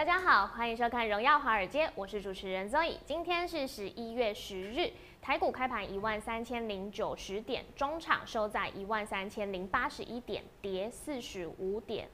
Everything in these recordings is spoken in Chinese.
大家好，欢迎收看《荣耀华尔街》，我是主持人 Zoe。今天是十一月十日，台股开盘一万三千零九十点，中场收在一万三千零八十一点，跌四十五点。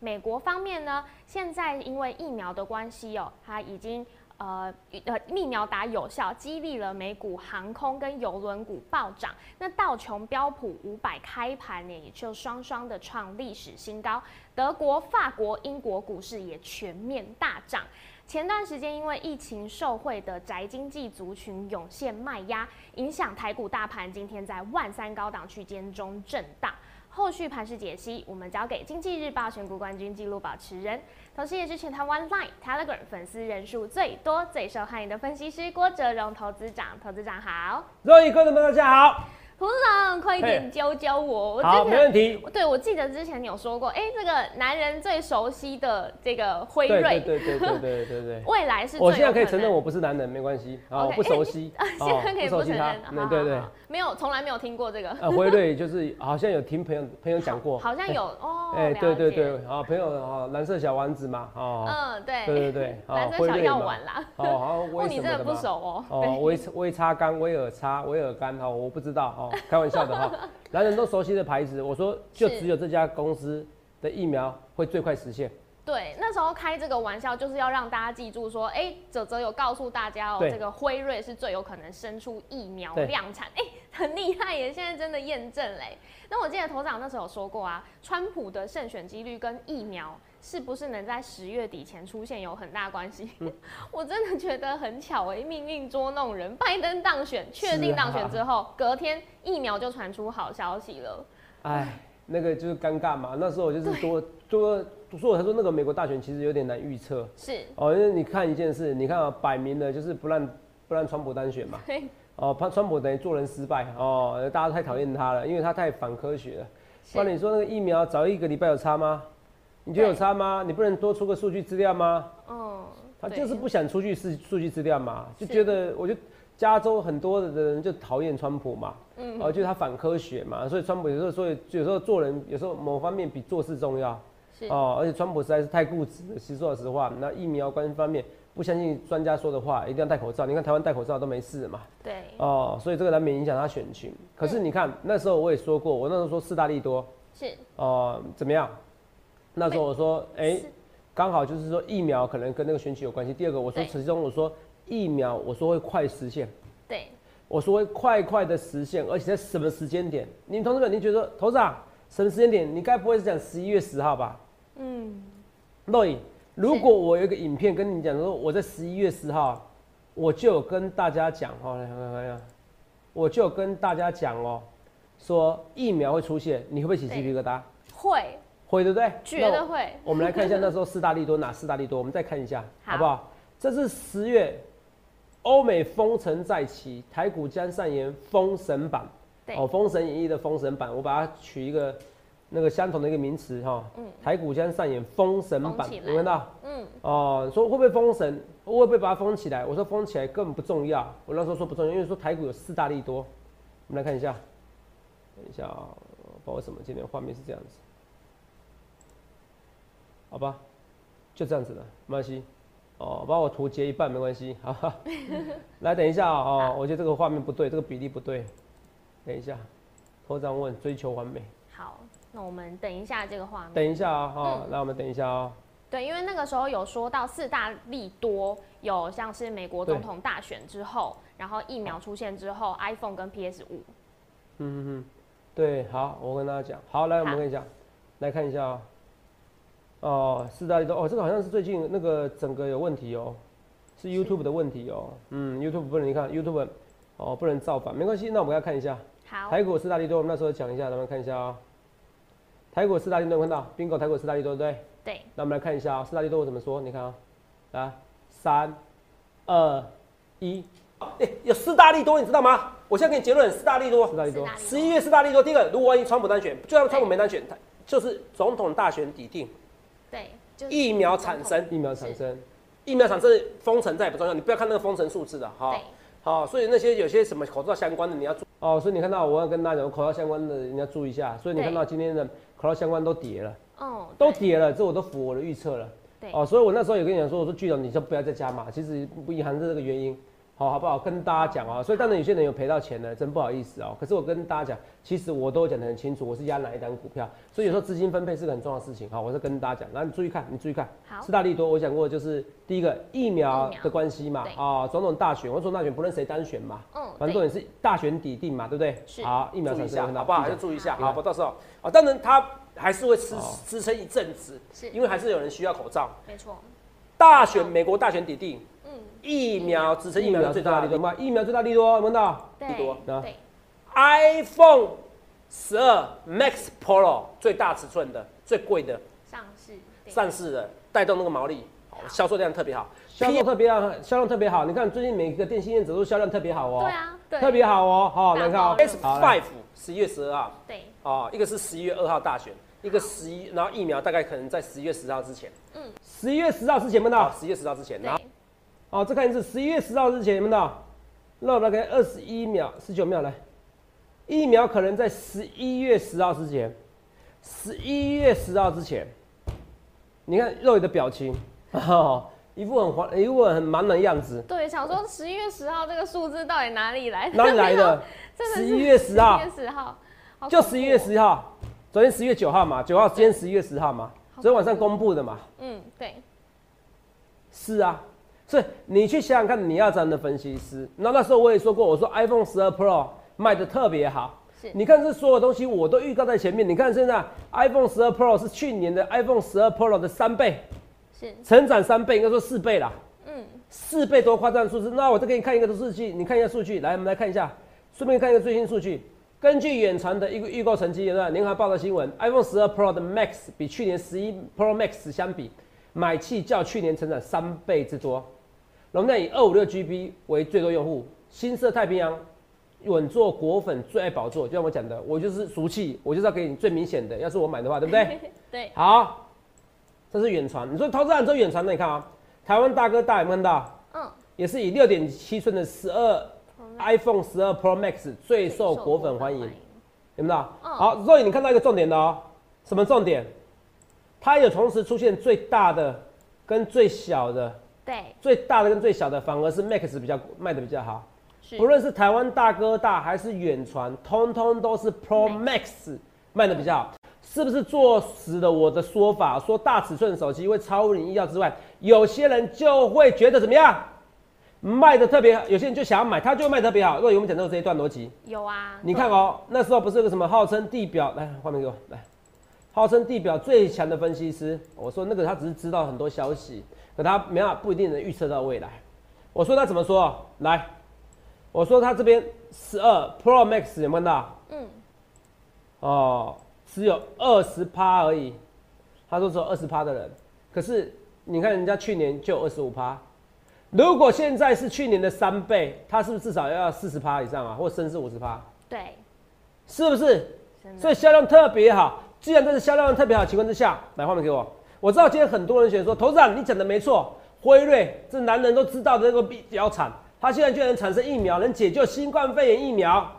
美国方面呢，现在因为疫苗的关系哦，它已经呃呃疫苗打有效，激励了美股航空跟邮轮股暴涨。那道琼标普五百开盘呢，也就双双的创历史新高。德国、法国、英国股市也全面大涨。前段时间因为疫情受惠的宅经济族群涌现卖压，影响台股大盘今天在万三高档区间中震荡。后续盘势解析，我们交给经济日报选股冠军纪录保持人，同时也是全台湾 Line、Telegram 粉丝人数最多、最受欢迎的分析师郭哲荣投资长。投资长好，各位观众们大家好。投资长，快一点教教我。我好，没问题。对，我记得之前你有说过，哎，这个男人最熟悉的这个辉瑞，对对对对对对对。未来是。我现在可以承认我不是男人，没关系啊，我不熟悉。现在可以不承认。对对。没有，从来没有听过这个。呃，辉瑞就是好像有听朋友朋友讲过。好像有哦。哎，对对对，啊，朋友啊，蓝色小丸子嘛，哦。嗯，对。对对对。蓝色小药丸啦。哦，好，威你真的不熟哦。哦，威威擦干，威尔擦，威尔干哈，我不知道哦，开玩笑的哈。男人都熟悉的牌子，我说就只有这家公司的疫苗会最快实现。对，那时候开这个玩笑就是要让大家记住说，哎，泽泽有告诉大家哦，这个辉瑞是最有可能生出疫苗量产，哎，很厉害耶！现在真的验证嘞。那我记得头长那时候有说过啊，川普的胜选几率跟疫苗是不是能在十月底前出现有很大关系？我真的觉得很巧哎，命运捉弄人。拜登当选，确定当选之后，隔天疫苗就传出好消息了。哎，那个就是尴尬嘛。那时候我就是多多。所以他说那个美国大选其实有点难预测，是哦，因为你看一件事，你看啊，摆明了就是不让不让川普当选嘛，哦，怕川普等于做人失败哦，大家太讨厌他了，因为他太反科学了。那你说那个疫苗早一个礼拜有差吗？你觉得有差吗？你不能多出个数据资料吗？哦，他就是不想出具数数据资料嘛，就觉得我就加州很多的人就讨厌川普嘛，嗯，哦，就是他反科学嘛，所以川普有时候所以有时候做人有时候某方面比做事重要。哦，而且川普实在是太固执。其实说实话，那疫苗关方面不相信专家说的话，一定要戴口罩。你看台湾戴口罩都没事嘛。对。哦，所以这个难免影响他选情。可是你看那时候我也说过，我那时候说四大利多。是。哦，怎么样？那时候我说，哎，刚好就是说疫苗可能跟那个选举有关系。第二个，我说其中我说疫苗，我说会快实现。对。我说会快快的实现，而且在什么时间点？你们同志们，你觉得头长什么时间点？你该不会是讲十一月十号吧？嗯，洛影，如果我有一个影片跟你讲说，我在十一月十号，我就跟大家讲哦，我就跟大家讲哦，说疫苗会出现，你会不会起鸡皮疙瘩？会，会对不对？绝对会。我们来看一下那时候四大利多哪四大利多，我们再看一下，好不好？这是十月，欧美封城再起，台股将上演封神榜，哦，封神演义的封神榜，我把它取一个。那个相同的一个名词哈，嗯台股将上演封神榜，有看到？嗯，哦，说会不会封神？会不会把它封起来？我说封起来根本不重要。我那时候说不重要，因为说台股有四大利多。我们来看一下，等一下啊，不知道为什么今天画面是这样子，好吧，就这样子了，没关系。哦，把我图截一半没关系，好。来，等一下啊，我觉得这个画面不对，这个比例不对。等一下，头长问追求完美。好。那我们等一下这个画面。等一下啊，哈，来我们等一下啊。对，因为那个时候有说到四大利多，有像是美国总统大选之后，然后疫苗出现之后，iPhone 跟 PS 五。嗯嗯嗯，对，好，我跟大家讲，好，来我们跟你讲，来看一下啊。哦，四大利多，哦，这个好像是最近那个整个有问题哦，是 YouTube 的问题哦。嗯，YouTube 不能你看 YouTube，哦，不能造反，没关系，那我们要看一下。好。台股四大利多，我们那时候讲一下，咱们看一下啊。台股四大利多看到，bingo 台股四大利多对不对？对，那我们来看一下啊、四大利多我怎么说？你看啊、来三二一，哎、有四大利多，你知道吗？我现在给你结论，四大利多，四大利多四大利，多十一月四大利多，第一个，如果万一川普当选，就算川普没当选，他就是总统大选底定，对，就是疫苗产生，疫苗产生，疫苗产生封城再也不重要，你不要看那个封城数字的哈对。好，所以那些有些什么口罩相关的你要注哦，所以你看到我要跟大家讲，口罩相关的你要注意一下。所以你看到今天的口罩相关都跌了，哦，都跌了，这我都符合我的预测了。对哦，所以我那时候有跟你讲说，我说剧长你就不要再加码，其实不隐含着这个原因，好好不好？跟大家讲啊，所以当然有些人有赔到钱呢，真不好意思哦。可是我跟大家讲，其实我都讲得很清楚，我是压哪一单股票，所以有时候资金分配是个很重要的事情。好，我是跟大家讲，那你注意看，你注意看，好四大利多，我讲过就是第一个疫苗的关系嘛对，啊，总统大选，我总统大选不论谁单选嘛，嗯，反正重点是大选底定嘛，对不对？是好，疫苗产生好不好？就就注意一下，好好，我到时候啊，当然它还是会支哦支撑一阵子，是因为还是有人需要口罩。没错，大选，美国大选底定，嗯，疫苗支撑疫疫苗苗最大的利多。最大利多嘛，疫苗最大利多，有没有看到？对利多啊对，iPhone 十二 Max Pro 最大尺寸的、最贵的上市上市的，带动那个毛利，好销售量特别好。销售特别好，销量特别好。你看最近每个电信业者都销量特别好哦，对啊，对，特别好哦。好，大来看 S Five 十一月十二号对，哦，一个是十一月二号大选，一个十一，然后疫苗大概可能在十一月十号之前，嗯十一月十号之前，有没有啊，到？十一月十号之前，然后对，哦，这看一次，十一月十号之前有没有到？漏大概二十一秒、十九秒来，疫苗可能在十一月十号之前，十一月十号之前，你看肉宇的表情，哦，一副很黄、一副很茫然的样子，对，想说十一月十号这个数字到底哪里来的？哪里来的？十一月十号。十一，月十号，好就十一月，十号，昨天十一月九号嘛，九号，今天十一月十号嘛，昨天晚上公布的嘛。嗯，对，是啊，所以你去想想看，你要这样的分析师。那那时候我也说过，我说 iPhone 十二 Pro 卖的特别好。是你看这所有东西我都预告在前面。你看现在 iPhone 十二 Pro 是去年的 iPhone 十二 Pro 的三倍，是，成长三倍，应该说四倍啦，嗯，四倍多夸张的数字。那我再给你看一个数据，你看一下数据，来，我们来看一下，顺便看一个最新数据。根据远传的一个预购成绩，有没有？联合报道新闻，iPhone 十二 Pro 的 Max 比去年十一 Pro Max 相比，买气较去年成长三倍之多。容量以二五六 GB 为最多用户，新设太平洋稳坐果粉最爱宝座。就像我讲的，我就是俗气，我就是要给你最明显的。要是我买的话，对不对？对，好，这是远传。你说投资人这远传，的你看啊，台湾大哥大有没有看到？嗯，也是以六点七寸的十二 iPhone 十二 Pro Max 最受果粉欢迎，有没有？嗯好，所以你看到一个重点的哦，什么重点？它有同时出现最大的跟最小的，对，最大的跟最小的反而是 Max 比较卖的比较好。不论是台湾大哥大还是远传，通通都是 Pro Max 卖的比较好，是不是坐实了我的说法？说大尺寸手机会超乎你意料之外，有些人就会觉得怎么样？卖的特别好，有些人就想要买，他就卖得特别好。若有没有讲到这一段逻辑？有啊，你看哦，那时候不是有个什么号称地表，来画面给我来，号称地表最强的分析师，我说那个他只是知道很多消息，可他没办法不一定能预测到未来。我说他怎么说？来，我说他这边十二 Pro Max 有没有看到？嗯，哦，只有二十趴而已。他说只有二十趴的人，可是你看人家去年就有二十五趴。如果现在是去年的三倍，他是不是至少要四十趴以上啊，或甚至五十趴？对，是不是？所以销量特别好。既然这是销量特别好的情况之下，来画面给我。我知道今天很多人选说，投资长你讲的没错，辉瑞这男人都知道的那个比较惨，他现在居然产生疫苗，能解救新冠肺炎疫苗，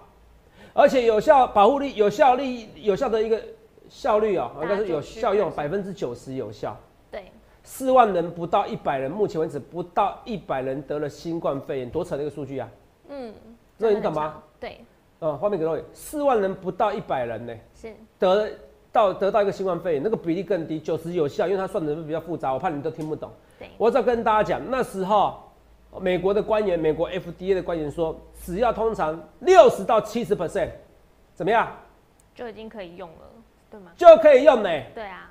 而且有效保护力、有效力、有效的一个效率啊、应该是有效用百分之九十有效。对，四万人不到一百人，目前为止不到一百人得了新冠肺炎，多扯的一个数据啊！嗯，那你懂吗？对，呃、画面给各位，四万人不到一百人呢、是，得到得到一个新冠肺炎，那个比例更低，九十有效，因为它算的比较复杂，我怕你都听不懂。我再跟大家讲，那时候美国的官员，美国 FDA 的官员说，只要通常六十到七十 percent，怎么样？就已经可以用了，对吗？就可以用呢、对啊，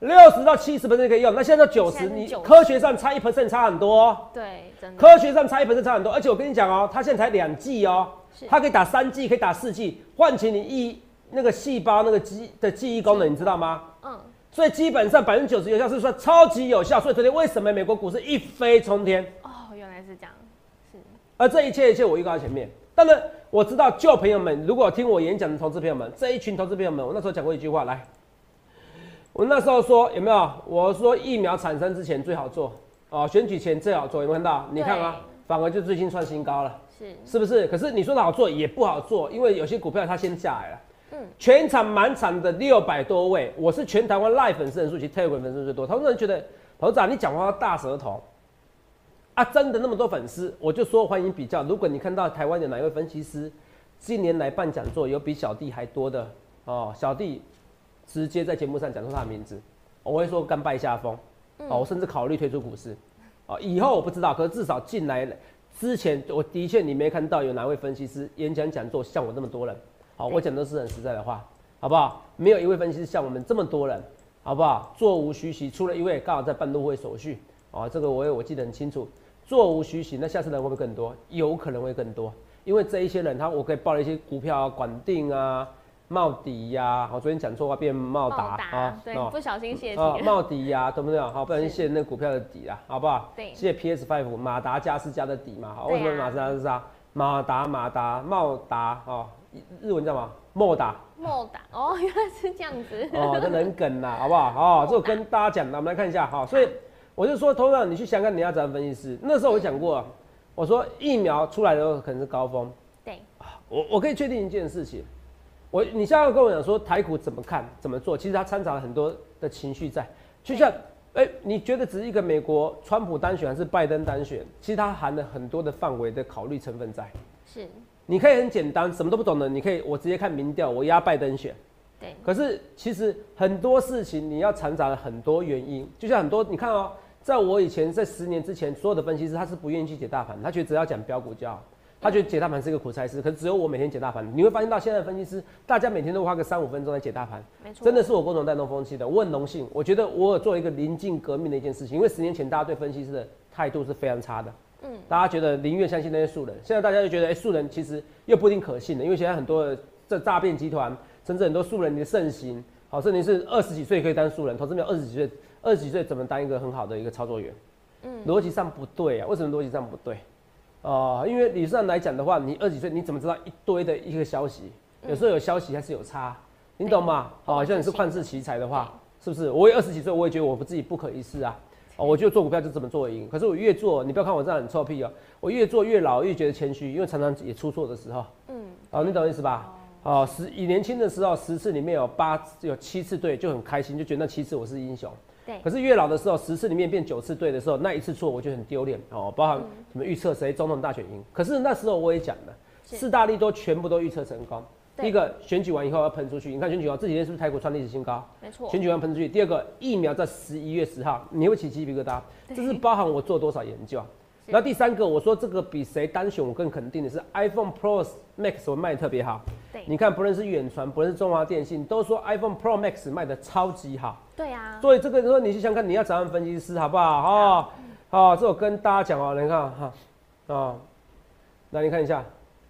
六十到七十 percent 可以用，那现在到九十，你科学上差一 percent 差很多、哦。对，真的，科学上差一 percent 差很多，而且我跟你讲哦，它现在才两剂哦是，它可以打三剂，可以打四剂，换起你一那个细胞那个记的记忆功能，你知道吗？嗯，所以基本上百分之九十有效是说超级有效。所以昨天为什么美国股市一飞冲天？哦，原来是这样，是而这一切一切我预告在前面。当然我知道旧朋友们，如果听我演讲的投资朋友们，这一群投资朋友们，我那时候讲过一句话，来，我那时候说有没有？我说疫苗产生之前最好做哦，选举前最好做，有没有看到？你看啊，反而就最近创新高了。是是不是？可是你说的好做也不好做，因为有些股票它先下来了。嗯，全场满场的六百多位，我是全台湾 Live 粉丝人数及 Telegram 粉丝最多。投资人觉得，投资长你讲话大舌头啊，真的那么多粉丝，我就说欢迎比较。如果你看到台湾有哪一位分析师近年来办讲座有比小弟还多的哦，小弟直接在节目上讲出他的名字，我会说甘拜下风。哦，我甚至考虑退出股市。哦，以后我不知道，可是至少进来之前，我的确你没看到有哪位分析师演讲讲座像我那么多人。好，我讲的是很实在的话，好不好？没有一位分析师像我们这么多人，好不好？座无虚席，除了一位刚好在办入会手续，啊，这个我也我记得很清楚。座无虚席，那下次人会不会更多？有可能会更多，因为这一些人他我可以报了一些股票啊，管定啊。茂迪呀，好，昨天讲错话变茂达啊，对，不小心泄底。茂迪呀，懂不懂？好，不小心泄那股票的底啊，好不好？对，泄 PS Five 马达加斯加的底嘛，好，为什么马达加斯加？马达马达茂达哦，日文叫什么？莫打。莫打哦，原来是这样子。哦，这人梗呐，好不好？哦，这我跟大家讲的，我们来看一下哈。所以我就说，头上你去想看你要怎样分析师。那时候我讲过，我说疫苗出来的时候可能是高峰。对。我我可以确定一件事情。我，你现在要跟我讲说台股怎么看、怎么做？其实它掺杂了很多的情绪在，就像，哎，你觉得只是一个美国川普单选还是拜登单选？其实它含了很多的范围的考虑成分在。是，你可以很简单，什么都不懂的，你可以我直接看民调，我压拜登选。对。可是其实很多事情你要掺杂了很多原因，就像很多你看哦，在我以前在十年之前，所有的分析师他是不愿意去解大盘，他觉得只要讲标股就好。他觉得解大盘是一个苦差事，可是只有我每天解大盘。你会发现到现在的分析师，大家每天都花个三五分钟来解大盘，没错，真的是我共同带动风气的。我很荣幸，我觉得我有做一个临近革命的一件事情，因为十年前大家对分析师的态度是非常差的，嗯，大家觉得宁愿相信那些素人，现在大家就觉得，哎，素人其实又不一定可信的，因为现在很多的这诈骗集团，甚至很多素人的盛行，好，甚至是二十几岁可以当素人，投资没有二十几岁，二十几岁怎么当一个很好的一个操作员？嗯，逻辑上不对啊，为什么逻辑上不对？哦，因为理论上来讲的话，你二十几岁，你怎么知道一堆的一个消息？有时候有消息还是有差，你懂吗？哦，像你是旷世奇才的话，是不是？我也二十几岁，我也觉得我不自己不可一世啊。哦，我觉得做股票就这么做赢。可是我越做，你不要看我这样很臭屁哦，我越做越老，越觉得谦虚，因为常常也出错的时候。嗯。哦，你懂意思吧？哦，十以年轻的时候，十次里面有八有七次对，就很开心，就觉得那七次我是英雄。可是越老的时候，十次里面变九次对的时候，那一次错我就很丢脸哦。包含什么预测谁总统大选赢，可是那时候我也讲了，四大利多全部都预测成功。第一个选举完以后要喷出去，你看选举完这几天是不是台股创历史新高？没错。选举完喷出去，第二个疫苗在十一月十号，你会起鸡皮疙瘩，这是包含我做多少研究。然后第三个，我说这个比谁单选我更肯定的是 iPhone Pro Max 我卖的特别好。对，你看不论是远传，不论是中华电信，都说 iPhone Pro Max 卖的超级好。对啊。所以这个时候你去想看，你要找分析师好不好？哈，好，这我跟大家讲哦，你看哈，啊，那你看一下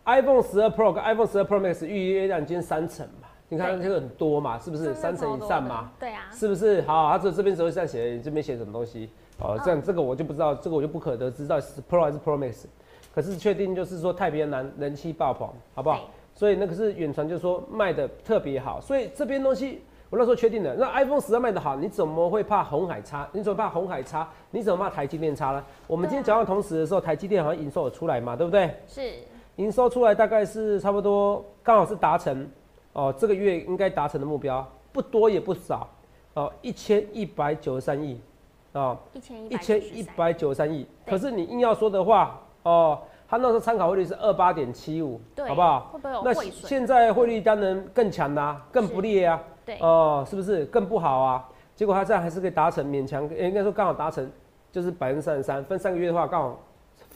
iPhone 十二 Pro 跟 iPhone 十二 Pro Max 预约量今天三成嘛，你看这个很多嘛，是不是三成以上嘛？对啊。是不是？好，他这这边时候在写，这边写什么东西？哦，这样这个我就不知道，这个我就不可得知到底是 Pro 还是 Pro Max，可是确定就是说太平洋南人气爆棚，好不好？所以那个是远传就说卖的特别好，所以这边东西我那时候确定了。那 iPhone 十二卖的好，你怎么会怕红海差？你怎么怕红海差？你怎么怕台积电差呢？我们今天讲到同时的时候，台积电好像营收有出来嘛，对不对？是，营收出来大概是差不多，刚好是达成哦，这个月应该达成的目标不多也不少哦，一千一百九十三亿。哦，一千一千一百九十三亿，可是你硬要说的话，哦，他那时候参考汇率是二八点七五，好不好？会不会有那现在汇率当然更强啦，更不利啊，对，哦，是不是更不好啊？结果他这样还是可以达成勉强，应该说刚好达成，就是百分之三十三，分三个月的话刚好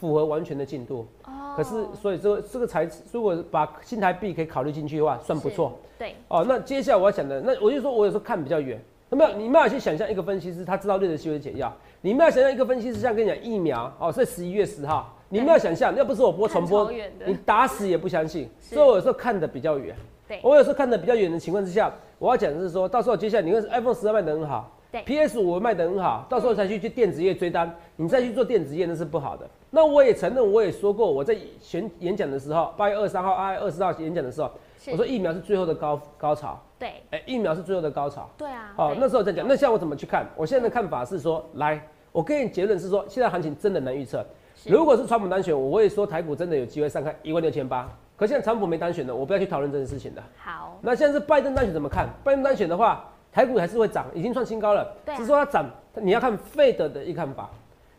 符合完全的进度。哦，可是所以这个这个才如果把新台币可以考虑进去的话，算不错。对，哦，那接下来我要讲的，那我就说我有时候看比较远。那么你们要去想象一个分析师，他知道瑞德西韦解药。你们要想象一个分析师，像跟你讲疫苗哦，在十一月十号。你们要想象，要不是我播重播，你打死也不相信。所以我有时候看的比较远。对我有时候看的比较远的情况之下，我要讲的是说，到时候接下来你看 iPhone 十二卖的很好，对，PS 五卖的很好，到时候才去去电子业追单，你再去做电子业那是不好的。那我也承认，我也说过，我在选演讲的时候，八月二十三号、二月二十号演讲的时候，我说疫苗是最后的高高潮，对哎、疫苗是最后的高潮。对啊，好，对那时候再讲。那现在我怎么去看？我现在的看法是说，来，我给你结论是说，现在行情真的难预测。如果是川普单选，我会说台股真的有机会上看一万六千八。可现在川普没单选的，我不要去讨论这件事情的。好，那现在是拜登单选怎么看？拜登单选的话，台股还是会涨，已经创新高了。对啊只是说它涨，你要看费德的一个看法。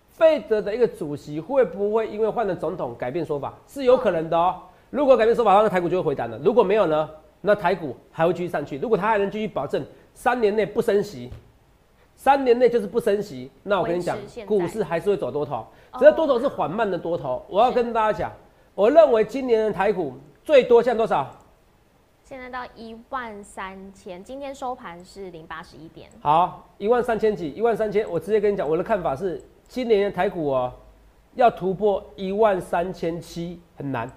费德的一个主席会不会因为换了总统改变说法？是有可能的哦。如果改变说法的话，那台股就会回弹了。如果没有呢，那台股还会继续上去。如果它还能继续保证三年内不升息，三年内就是不升息，那我跟你讲股市还是会走多头，哦只是多头是缓慢的多头。我要跟大家讲，我认为今年的台股最多像多少？现在到一万三千，今天收盘是零八十一点，好，一万三千几，一万三千，我直接跟你讲，我的看法是，今年的台股哦，要突破一万三千七很难，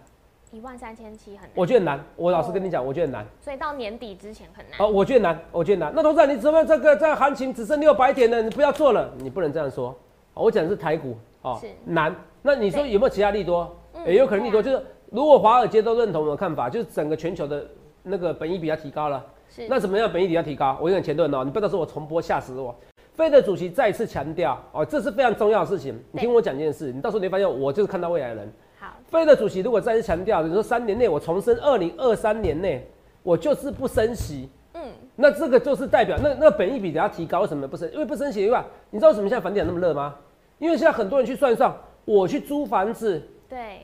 一万三千七很难，我觉得难。我老实跟你讲，我觉得难。所以到年底之前很难。哦，我觉得难，我觉得难。那董事长，你怎么这个这个行情只剩六百点了，你不要做了，你不能这样说。哦我讲的是台股哦是，难。那你说有没有其他利多？嗯也有可能利多，对就是如果华尔街都认同我的看法，就是整个全球的那个本益比要提高了。是那怎么样本益比要提高？我有点前论哦，你不要到时候我重播吓死我。费的主席再次强调哦，这是非常重要的事情。你听我讲一件事，你到时候你会发现我就是看到未来的人。好，费的主席如果再次强调，你说三年内我重申，二零二三年内我就是不升息，嗯，那这个就是代表那那本益比等下提高，为什么不升？因为不升息的话，你知道为什么现在房地产那么热吗？因为现在很多人去算一算，我去租房子，对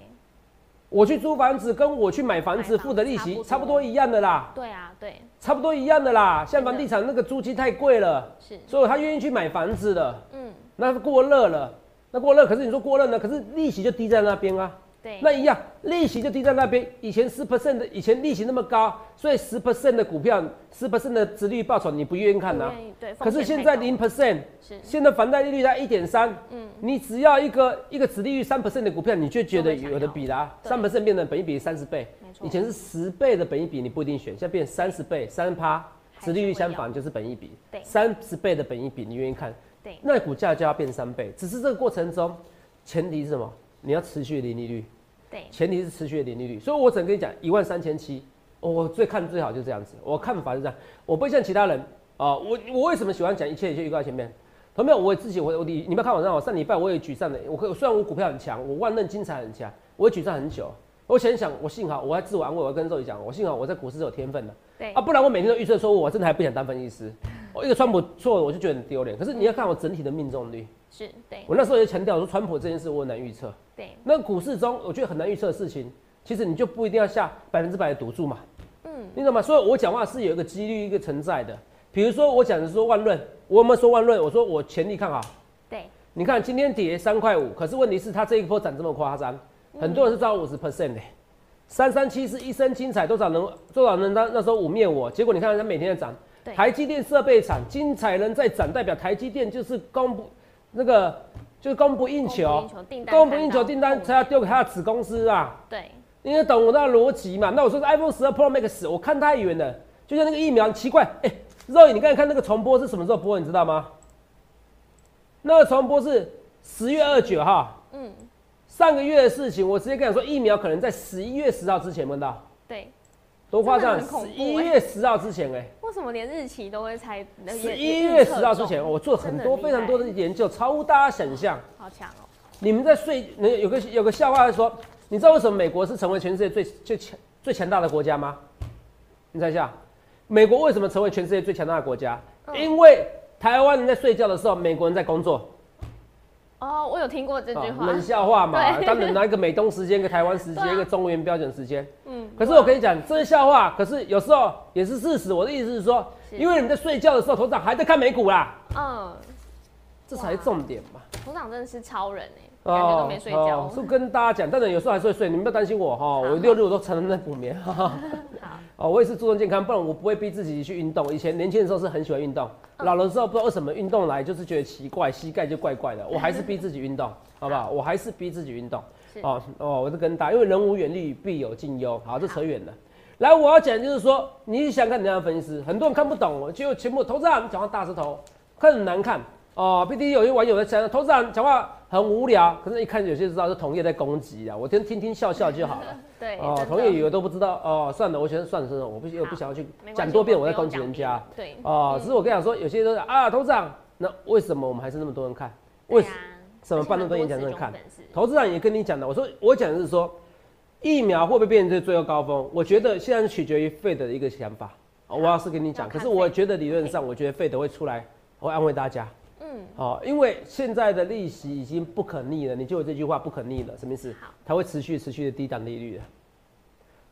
我去租房子跟我去买房子付的利息差不多一样的啦，对啊，对差不多一样的啦。现在真的房地产那个租金太贵了，是，所以他愿意去买房子的。嗯，那过热了，那过热，可是你说过热呢？可是利息就低在那边啊。对，那一样，利息就低在那边。以前十 percent 的，以前利息那么高，所以十 percent 的股票，十 percent 的殖利率报酬，你不愿意看呐、可是现在零 percent，是，现在房贷利率在一点三，嗯，你只要一个一个殖利率三 percent 的股票，你就觉得有的比啦、对。三 percent 变成本一比三十倍。没，错。以前是十倍的本一比，你不一定选，现在变三十倍，三趴，殖利率相反就是本一比，三十倍的本一比，你愿意看？对，那股价就要变三倍，只是这个过程中，前提是什么？你要持续的零利率。对，前提是持续的零利率，所以我只能跟你讲，一万三千七，我最看最好就这样子，我看法是这样，我不会像其他人啊、我我为什么喜欢讲一切一切预告前面？同没有，我自己我我你你们看我上我上礼拜我也沮丧的，我可虽然我股票很强，我万任精彩很强，我也沮丧很久。我想想，我幸好我还自我安慰，我要跟肉宇讲，我幸好我在股市是有天分的对啊，，不然我每天都预测错误，我真的还不想当分析师。我一个川普错了，我就觉得很丢脸。可是你要看我整体的命中率，是，对，我那时候也强调说，川普这件事我很难预测。对，那股市中，我觉得很难预测的事情，其实你就不一定要下百分之百的赌注嘛，嗯，你知道吗？所以我讲话是有一个几率一个存在的。比如说我讲的是说万润，我有没有说万润？我说我全力看好。对，你看今天跌三块五，可是问题是它这一波涨这么夸张，很多人是涨五十 percent 的。三三七是一身精彩，多少人多少人那那时候污蔑我，结果你看它每天在涨。台积电设备厂精彩人在涨，代表台积电就是供不那个就是供不应求供不应求订，单才要丢给他的子公司啊。对，你也懂我那个逻辑嘛？那我说是 iPhone 十二 Pro Max，我看太远了，就像那个疫苗，奇怪，哎、肉眼你刚才看那个重播是什么时候播？你知道吗？那个重播是十月二九号，嗯，上个月的事情。我直接跟你说，疫苗可能在十一月十号之前问到，对，多夸张！十一月十号之前、哎，为什么连日期都会猜？十一月十号之前，我做很多真的很厉害非常多的研究，超乎大家想象。好强哦，你们在睡，有个有个笑话说，你知道为什么美国是成为全世界最最强最强大的国家吗？你猜一下，美国为什么成为全世界最强大的国家？嗯因为台湾人在睡觉的时候，美国人在工作。哦，我有听过这句话，哦冷笑话嘛，对。当然拿一个美东时间，一个台湾时间，一个中原标准时间。嗯，可是我跟你讲，这是笑话，可是有时候也是事实。我的意思是说，因为你在睡觉的时候，头长还在看美股啦，嗯，这才是重点嘛。头长真的是超人哎，感觉都没睡觉哦，是跟大家讲，当然有时候还是会睡，你们不要担心我哈，我六日我都常常在补眠。哈哈好，哦，我也是注重健康，不然我不会逼自己去运动。以前年轻的时候是很喜欢运动，嗯老了之后不知道为什么运动来就是觉得奇怪，膝盖就怪怪的。我还是 逼自己运动，好不好？我还是逼自己运动。是哦哦，我是跟大家，因为人无远虑，必有近忧。好，这扯远了。来，我要讲就是说，你想看怎样分析师？很多人看不懂，就全部投资人讲话大舌头，看很难看哦。B D 有些网友在讲，投资人讲话很无聊，可是一看有些知道是同业在攻击啊，我听听听笑笑就好了。对，哦，同业以为都不知道哦，算了，我觉得算了算了，我不我不想要去讲多遍我在攻击人家。对，哦，只是我跟你讲说，有些都是啊，投资人，那为什么我们还是那么多人看？为什么办那么多演讲人看？投资人也跟你讲的，我说我讲的是说。疫苗会不会变成这最后高峰？我觉得现在是取决于费德的一个想法。我要是跟你讲，可是我觉得理论上，我觉得费德会出来，会安慰大家。嗯，好，因为现在的利息已经不可逆了。你就有这句话不可逆了，什么意思？它会持续持续的低档利率的。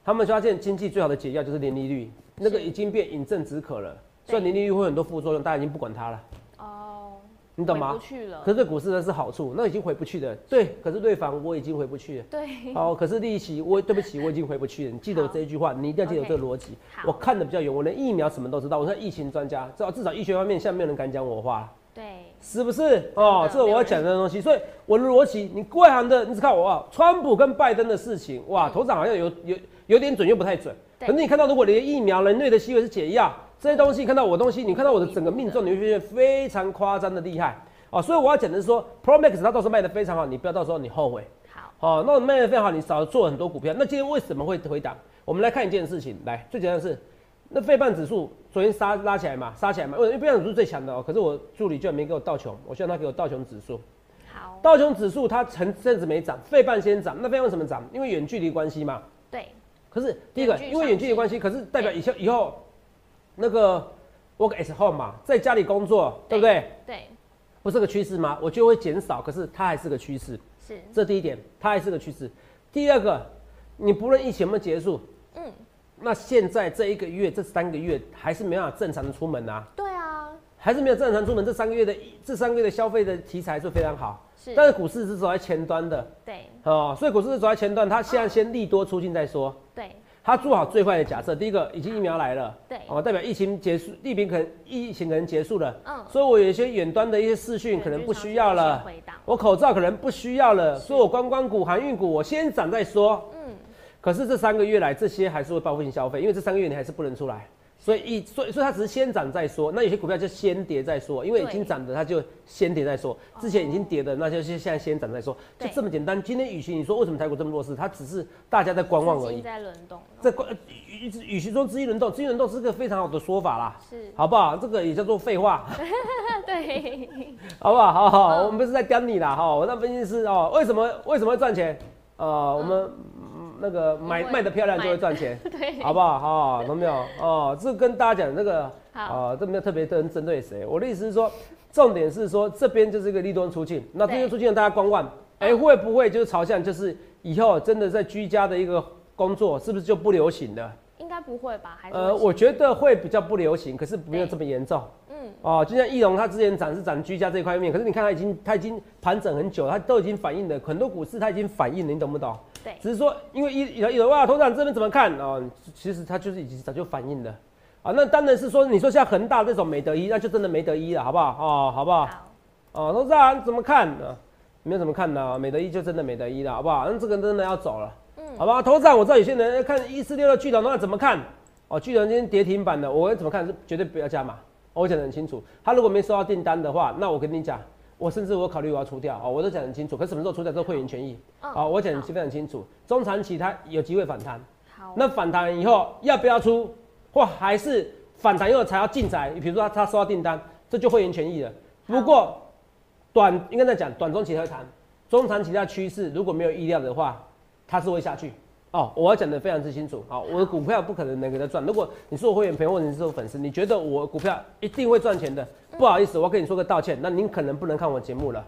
他们发现经济最好的解药就是零利率，那个已经变饮鸩止渴了。虽然零利率会很多副作用，大家已经不管它了。哦你懂吗？去了可是对股市呢是好处，那已经回不去的。对，可是对房我已经回不去了。对。哦，可是利息我对不起，我已经回不去了。你记得我这一句话，你一定要记得这个逻辑。我看的比较远，我连疫苗什么都知道。我是疫情专家，至少至少医学方面，现在没有人敢讲我话。对。是不是？哦，这是我要讲的东西。所以我的逻辑，你外行的，你只看我啊，川普跟拜登的事情，哇，头涨好像有有有点准，又不太准。可是你看到，如果连疫苗，人类的希望是解药，这些东西看到我东西，你看到我的整个命中，你会发现非常夸张的厉害。哦，所以我要讲的是说，Pro Max 它到时候卖的非常好，你不要到时候你后悔。好，哦，那卖的非常好，你少做很多股票。那今天为什么会回档？我们来看一件事情，来，最简单的是，那费半指数昨天杀拉起来嘛，杀起来嘛，因为费半指数最强的哦。可是我助理居然没给我道琼，我希望他给我道琼指数。好，道琼指数它成阵子没涨，费半先涨，那费为什么涨？因为远距离关系嘛。对。可是第一个，因为远距离关系，可是代表以后以后那个 work at home 嘛，在家里工作，对不对？对。不是个趋势吗？我就会减少，可是它还是个趋势。是，这第一点，它还是个趋势。第二个，你不论疫情有没有结束，嗯，那现在这一个月、这三个月还是没办法正常的出门啊。对啊，还是没有正常出门。这三个月的这三个月的消费的题材是非常好，是。但是股市是走在前端的，对，哦，所以股市是走在前端，它现在先利多出尽再说，对。他做好最坏的假设，第一个已经疫苗来了，对，哦，代表疫情结束，疫情可能疫情可能结束了，嗯，所以我有一些远端的一些视讯可能不需要了，我口罩可能不需要了，所以我观光股、航运股我先涨再说，嗯，可是这三个月来这些还是会报复性消费，因为这三个月你还是不能出来。所以一所以所以它只是先涨再说，那有些股票就先跌再说，因为已经涨的它就先跌再说，之前已经跌的那就现在先涨再说，就这么简单。今天与其你说为什么台股这么弱势，它只是大家在观望而已。在轮动。在观与与其说资金轮动，资金轮动是个非常好的说法啦，是好不好？这个也叫做废话。对，好不好？好好，我们不是在刁你啦，哈，我那分析师哦，为什么为什么会赚钱？呃，我们。那个买卖的漂亮就会赚钱，对，好不好？好，懂没有？哦，这跟大家讲这个，啊，这没有特别针针对谁。我的意思是说，重点是说这边就是一个利多出境，那利多出境大家观望，哎，会不会就是朝向就是以后真的在居家的一个工作，是不是就不流行了？应该不会吧？还呃，我觉得会比较不流行，可是没有这么严重。嗯，哦，就像易龙他之前涨是涨居家这一块面，可是你看他已经他已经盘整很久，他都已经反映了很多股市，他已经反映了，你懂不懂？对，只是说，因为一有有哇，头长这边怎么看啊？其实它就是已经早就反映了，啊，那当然是说，你说像恒大这种没得一，那就真的没得一了，好不好？哦，好不好？哦，头长怎么看啊？没有怎么看的，美德一就真的美德一了，好不好？那这个真的要走了，嗯，好吧？头长，我知道有些人看一四六的巨人，那怎么看？哦，巨龙今天跌停板的，我怎么看是绝对不要加码，我讲得很清楚。他如果没收到订单的话，那我跟你讲。我甚至我考虑我要出掉哦，我都讲很清楚。可什么时候出掉？这会员权益啊，我讲非常清楚。中长期它有机会反弹，好，那反弹以后要不要出，或还是反弹以后才要进宅？比如说他收到订单，这就会员权益了。不过短应该在讲短中期会谈，中长期的趋势如果没有意料的话，它是会下去。哦，我要讲的非常之清楚。好，我的股票不可能能给他赚。如果你是我会员朋友或者你是我粉丝，你觉得我股票一定会赚钱的，不好意思，我要跟你说个道歉。那您可能不能看我节目了。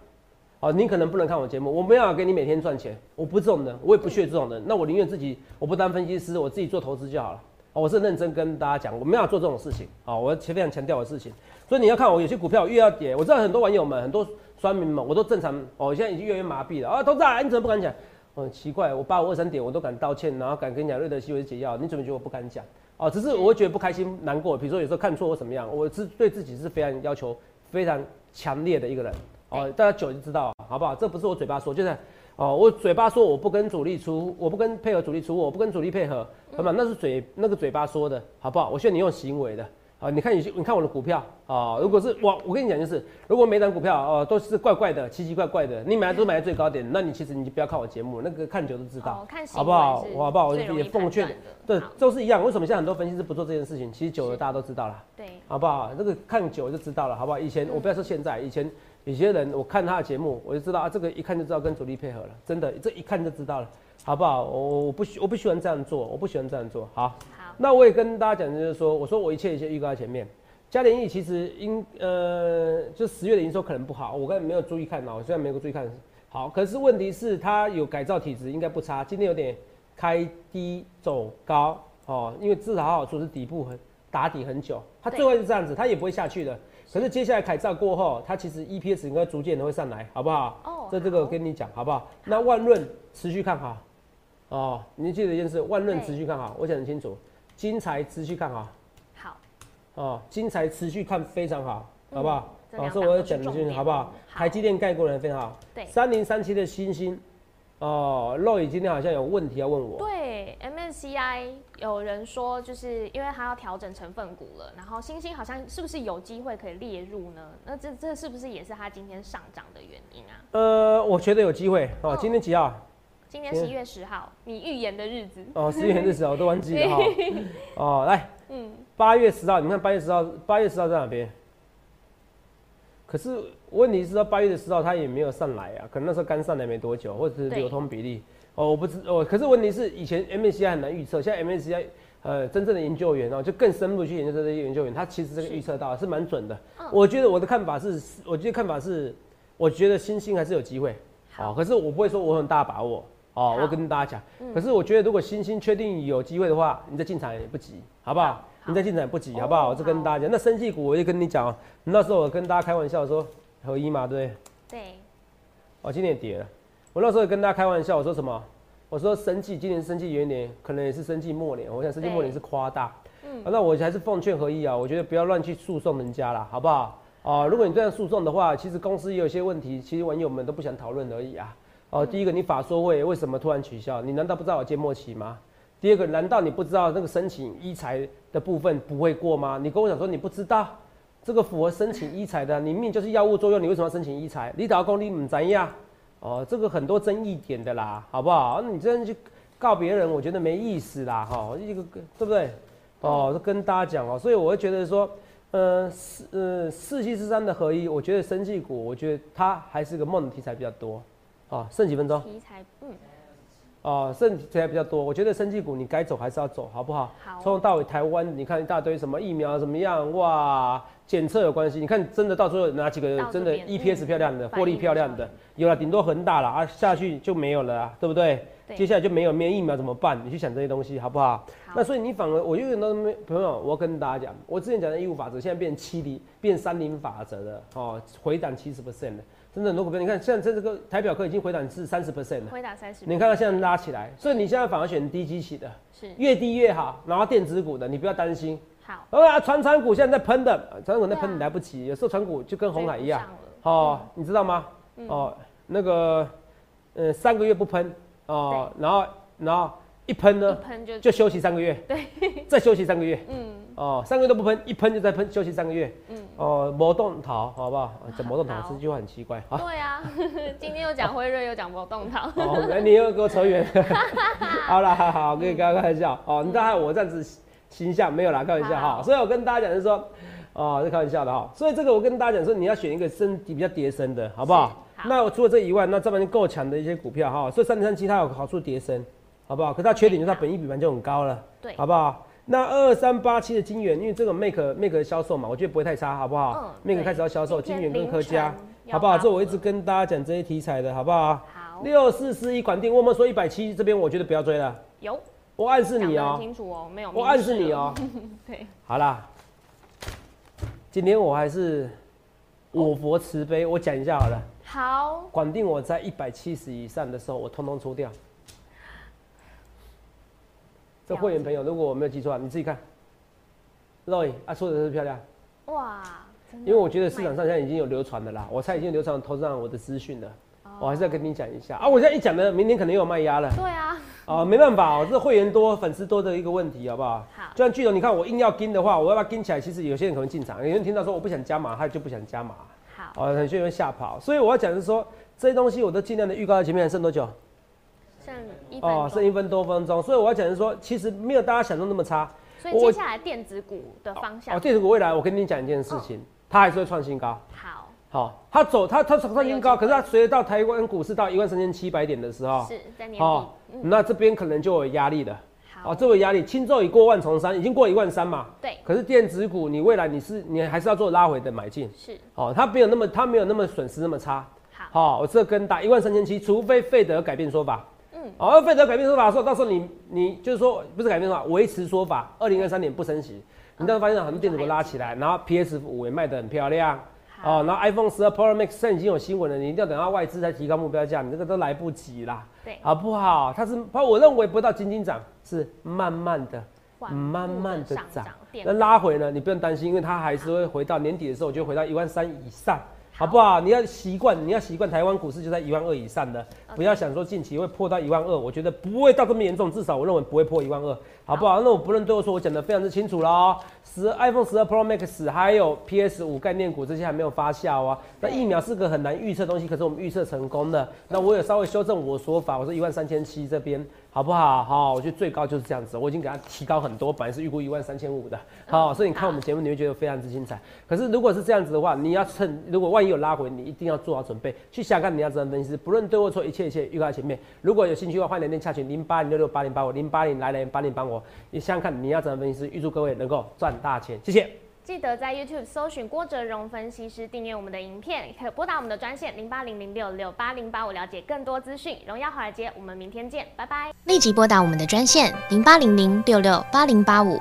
哦，您可能不能看我节目，我没有给你每天赚钱，我不是这种人，我也不屑这种人。那我宁愿自己，我不当分析师，我自己做投资就好了。我是认真跟大家讲，我没有做这种事情。哦，我非常强调的事情。所以你要看我有些股票越要跌，我知道很多网友们、很多酸民们，我都正常。哦，现在已经越来越麻痹了。啊，投资啊，你怎么不敢讲？很奇怪，我八五二三点我都敢道歉，然后敢跟你讲瑞德西韦解药，你怎么觉得我不敢讲？哦，只是我会觉得不开心、难过。比如说有时候看错或怎么样，我是对自己是非常要求非常强烈的一个人。哦，大家久就知道，好不好？这不是我嘴巴说，就是，哦，我嘴巴说我不跟主力出，我不跟配合主力出，我不跟主力配合，好吗？那是嘴那个嘴巴说的，好不好？我需要你用行为的。啊，你看你你看我的股票啊，如果是我我跟你讲就是，如果每档股票哦都是怪怪的、奇奇怪怪的，你买都买在最高点，那你其实你就不要看我节目，那个看久都知道，好不好？好不好？我也奉劝，对，都是一样。为什么现在很多分析师不做这件事情？其实久了大家都知道了，对，好不好？这个看久就知道了，好不好？以前我不要说现在，以前有些人我看他的节目，我就知道啊，这个一看就知道跟主力配合了，真的，这一看就知道了，好不好？我我不喜我不喜欢这样做，我不喜欢这样做，好。好，那我也跟大家讲，就是说，我说我一切一切预告在前面。嘉联益其实应呃，就十月的营收可能不好，我刚才没有注意看哦，虽然没有注意看，好，可是问题是它有改造体质，应该不差。今天有点开低走高哦，因为至少好好处是底部很打底很久，它最后是这样子，它也不会下去的。可是接下来改造过后，它其实 EPS 应该逐渐的会上来，好不好？哦，这这个跟你讲好不好？那万润持续看好哦，你记得一件事，万润持续看好，我讲很清楚，金财持续看好。好哦，金财持续看非常好，好不好？哦，这我讲的清好不好？台积电概过人非常好。对，三零三七的星星，哦，肉宇今天好像有问题要问我。对，MSCI 有人说，就是因为它要调整成分股了，然后星星好像是不是有机会可以列入呢？那这这是不是也是它今天上涨的原因啊？呃，我觉得有机会。哦，今天几号？今天十一月十号，你预言的日子。哦，十一月日子我都忘记了哈。哦，来，嗯。八月十号，你看八月十号，八月十号在哪边？可是问题是到八月的十号它也没有上来啊，可能那时候刚上来没多久，或者是流通比例哦，我不知哦。可是问题是以前 MSCI 很难预测，现在 MSCI 呃真正的研究员哦，就更深入去研究这些研究员，他其实这个预测到是蛮准的。我觉得我的看法是，我觉得看法是，我觉得新兴还是有机会。好，可是我不会说我很大把握哦，我跟大家讲。可是我觉得如果星星确定有机会的话，你再进场也不急，好不好？你再进场也不急，好不好？我就跟大家讲，那生技股我就跟你讲，那时候我跟大家开玩笑说合一嘛，对不对？对。哦，今年跌了。我那时候跟大家开玩笑，我说什么？我说生技今年生技元年，可能也是生技末年。我想生技末年是夸大。嗯。那我还是奉劝合一啊，我觉得不要乱去诉讼人家啦，好不好？哦，如果你这样诉讼的话，其实公司也有些问题，其实网友们都不想讨论而已啊。哦，第一个，你法说会为什么突然取消？你难道不知道我缄默期吗？第二个，难道你不知道那个申请医材的部分不会过吗？你跟我讲说你不知道，这个符合申请医材的，你命就是药物作用，你为什么要申请医材？你打工你唔怎样？哦，这个很多争议点的啦，好不好？你这样去告别人，我觉得没意思啦，哈，一个对不对？哦，跟大家讲哦，所以我会觉得说，呃，四呃四七四三的合一，我觉得生技股，我觉得它还是个梦题材比较多，啊，剩几分钟？题材，嗯。哦，剩题材比较多，我觉得生技股你该走还是要走，好不好？好。从头到尾，台湾你看一大堆什么疫苗怎么样？哇，检测有关系。你看真的到最后哪几个真的 EPS 漂亮的，获利漂亮的，有了顶多恒大了啊，下去就没有了啊，对不对？接下来就没有，没有疫苗怎么办？你去想这些东西好不好？那所以你反而，我永远都没朋友，我要跟大家讲，我之前讲的义务法则，现在变七零，变三零法则了，哦，回档七十 percent 的。真的很多股票，你看现在这个台表科已经回档至三十 percent 了，回档三十。你看它现在拉起来，所以你现在反而选低基起的，是越低越好。然后电子股的，你不要担心。好。然后啊，船产股现在在喷的，船产股在喷，你来不及。有时候船股就跟红海一样，哦，你知道吗？哦，那个，呃，三个月不喷，哦，然后，然后。一喷呢，喷就就休息三个月，对，再休息三个月，嗯，哦，三个月都不喷，一喷就再喷，休息三个月，嗯，哦，魔动桃，好不好？讲魔动桃这句话很奇怪，啊，对啊，今天又讲辉瑞，又讲魔动桃，哦，来，你又给我扯远，好了，好好，跟你开玩笑，哦，你知道我这样子形象没有啦，开玩笑哈，所以我跟大家讲是说，哦，是开玩笑的哈，所以这个我跟大家讲说，你要选一个身体比较叠升的，好不好？那我除了这以外，那这边够强的一些股票哈，所以三零三七它有好处叠升。好不好？可它缺点就是它本益比盘就很高了，对，好不好？那二三八七的金元，因为这个 make make 销售嘛，我觉得不会太差，好不好？嗯，make 开始要销售，金元跟科家，好不好？这我一直跟大家讲这些题材的，好不好？好。六四四一管定，我们说一百七这边，我觉得不要追了。有，我暗示你哦。清楚哦，没有。我暗示你哦。对。好啦，今天我还是我佛慈悲，我讲一下好了。好。管定我在一百七十以上的时候，我通通出掉。这会员朋友，如果我没有记错，你自己看，Roy 啊，说的是漂亮，哇，因为我觉得市场上现在已经有流传的啦，我猜已经流传投资上我的资讯了，我还是要跟你讲一下啊。我现在一讲呢，明天可能又有卖压了。对啊，啊，没办法哦，这会员多、粉丝多的一个问题，好不好？好就像巨龙，你看我硬要跟的话，我要不要跟起来，其实有些人可能进场，有人听到说我不想加码，他就不想加码，好，哦，有些人会吓跑。所以我要讲的是说，这些东西我都尽量的预告在前面，还剩多久？剩一分哦，剩一。分多分钟。所以我要讲的是说，其实没有大家想象那么差。所以接下来电子股的方向哦，，电子股未来，我跟你讲一件事情，它还是会创新高。好，好，它走它它创新高，可是它随着到台湾股市到一万三千七百点的时候，是在年哦底，，嗯，那这边可能就有压力了。好哦，，这个压力，轻舟已过万重山，已经过一万三嘛。对，可是电子股，你未来你是你还是要做拉回的买进。是，哦，它没有那么它没有那么损失那么差。好，好、我这跟打一万三千七，除非费德改变说法。嗯，哦，费德改变说法的时候，到时候你你就是说不是改变说法，维持说法，二零二三年不升息，你到时候发现很多电子股拉起来，然后 PS 五也卖得很漂亮。哦，然后 iPhone 十二 Pro Max 现在已经有新闻了，你一定要等到外资才提高目标价，你这个都来不及啦，对，好不好？它是，我认为不到斤斤涨，是慢慢的、慢慢的涨那拉回呢，你不用担心，因为它还是会回到年底的时候就回到一万三以上，好不好？你要习惯，你要习惯台湾股市就在一万二以上的，不要想说近期会破到一万二，我觉得不会到这么严重，至少我认为不会破一万二，好不好？那我不论对我说，我讲的非常之清楚了哦。十 iPhone 十二 Pro Max 还有 PS 五概念股这些还没有发酵啊。那疫苗是个很难预测的东西，可是我们预测成功的。那我有稍微修正我说法，我说一万三千七这边好不好？好，我觉得最高就是这样子，我已经给它提高很多，本来是预估一万三千五的。好，所以你看我们节目你会觉得非常之精彩。可是如果是这样子的话，你要趁如果万一有拉回，你一定要做好准备，去想看你要怎么分析，不论对或错，一切一切预告在前面。如果有兴趣的话，欢迎连电洽询零八零六六八零八五零八零来来八零帮我，你想想看你要怎么分析，预祝各位能够赚大钱，谢谢。记得在 YouTube 搜寻郭哲荣分析师，订阅我们的影片，可拨打我们的专线零八零零六六八零八五了解更多资讯。荣耀华尔街，我们明天见，拜拜。立即拨打我们的专线零八零零六六八零八五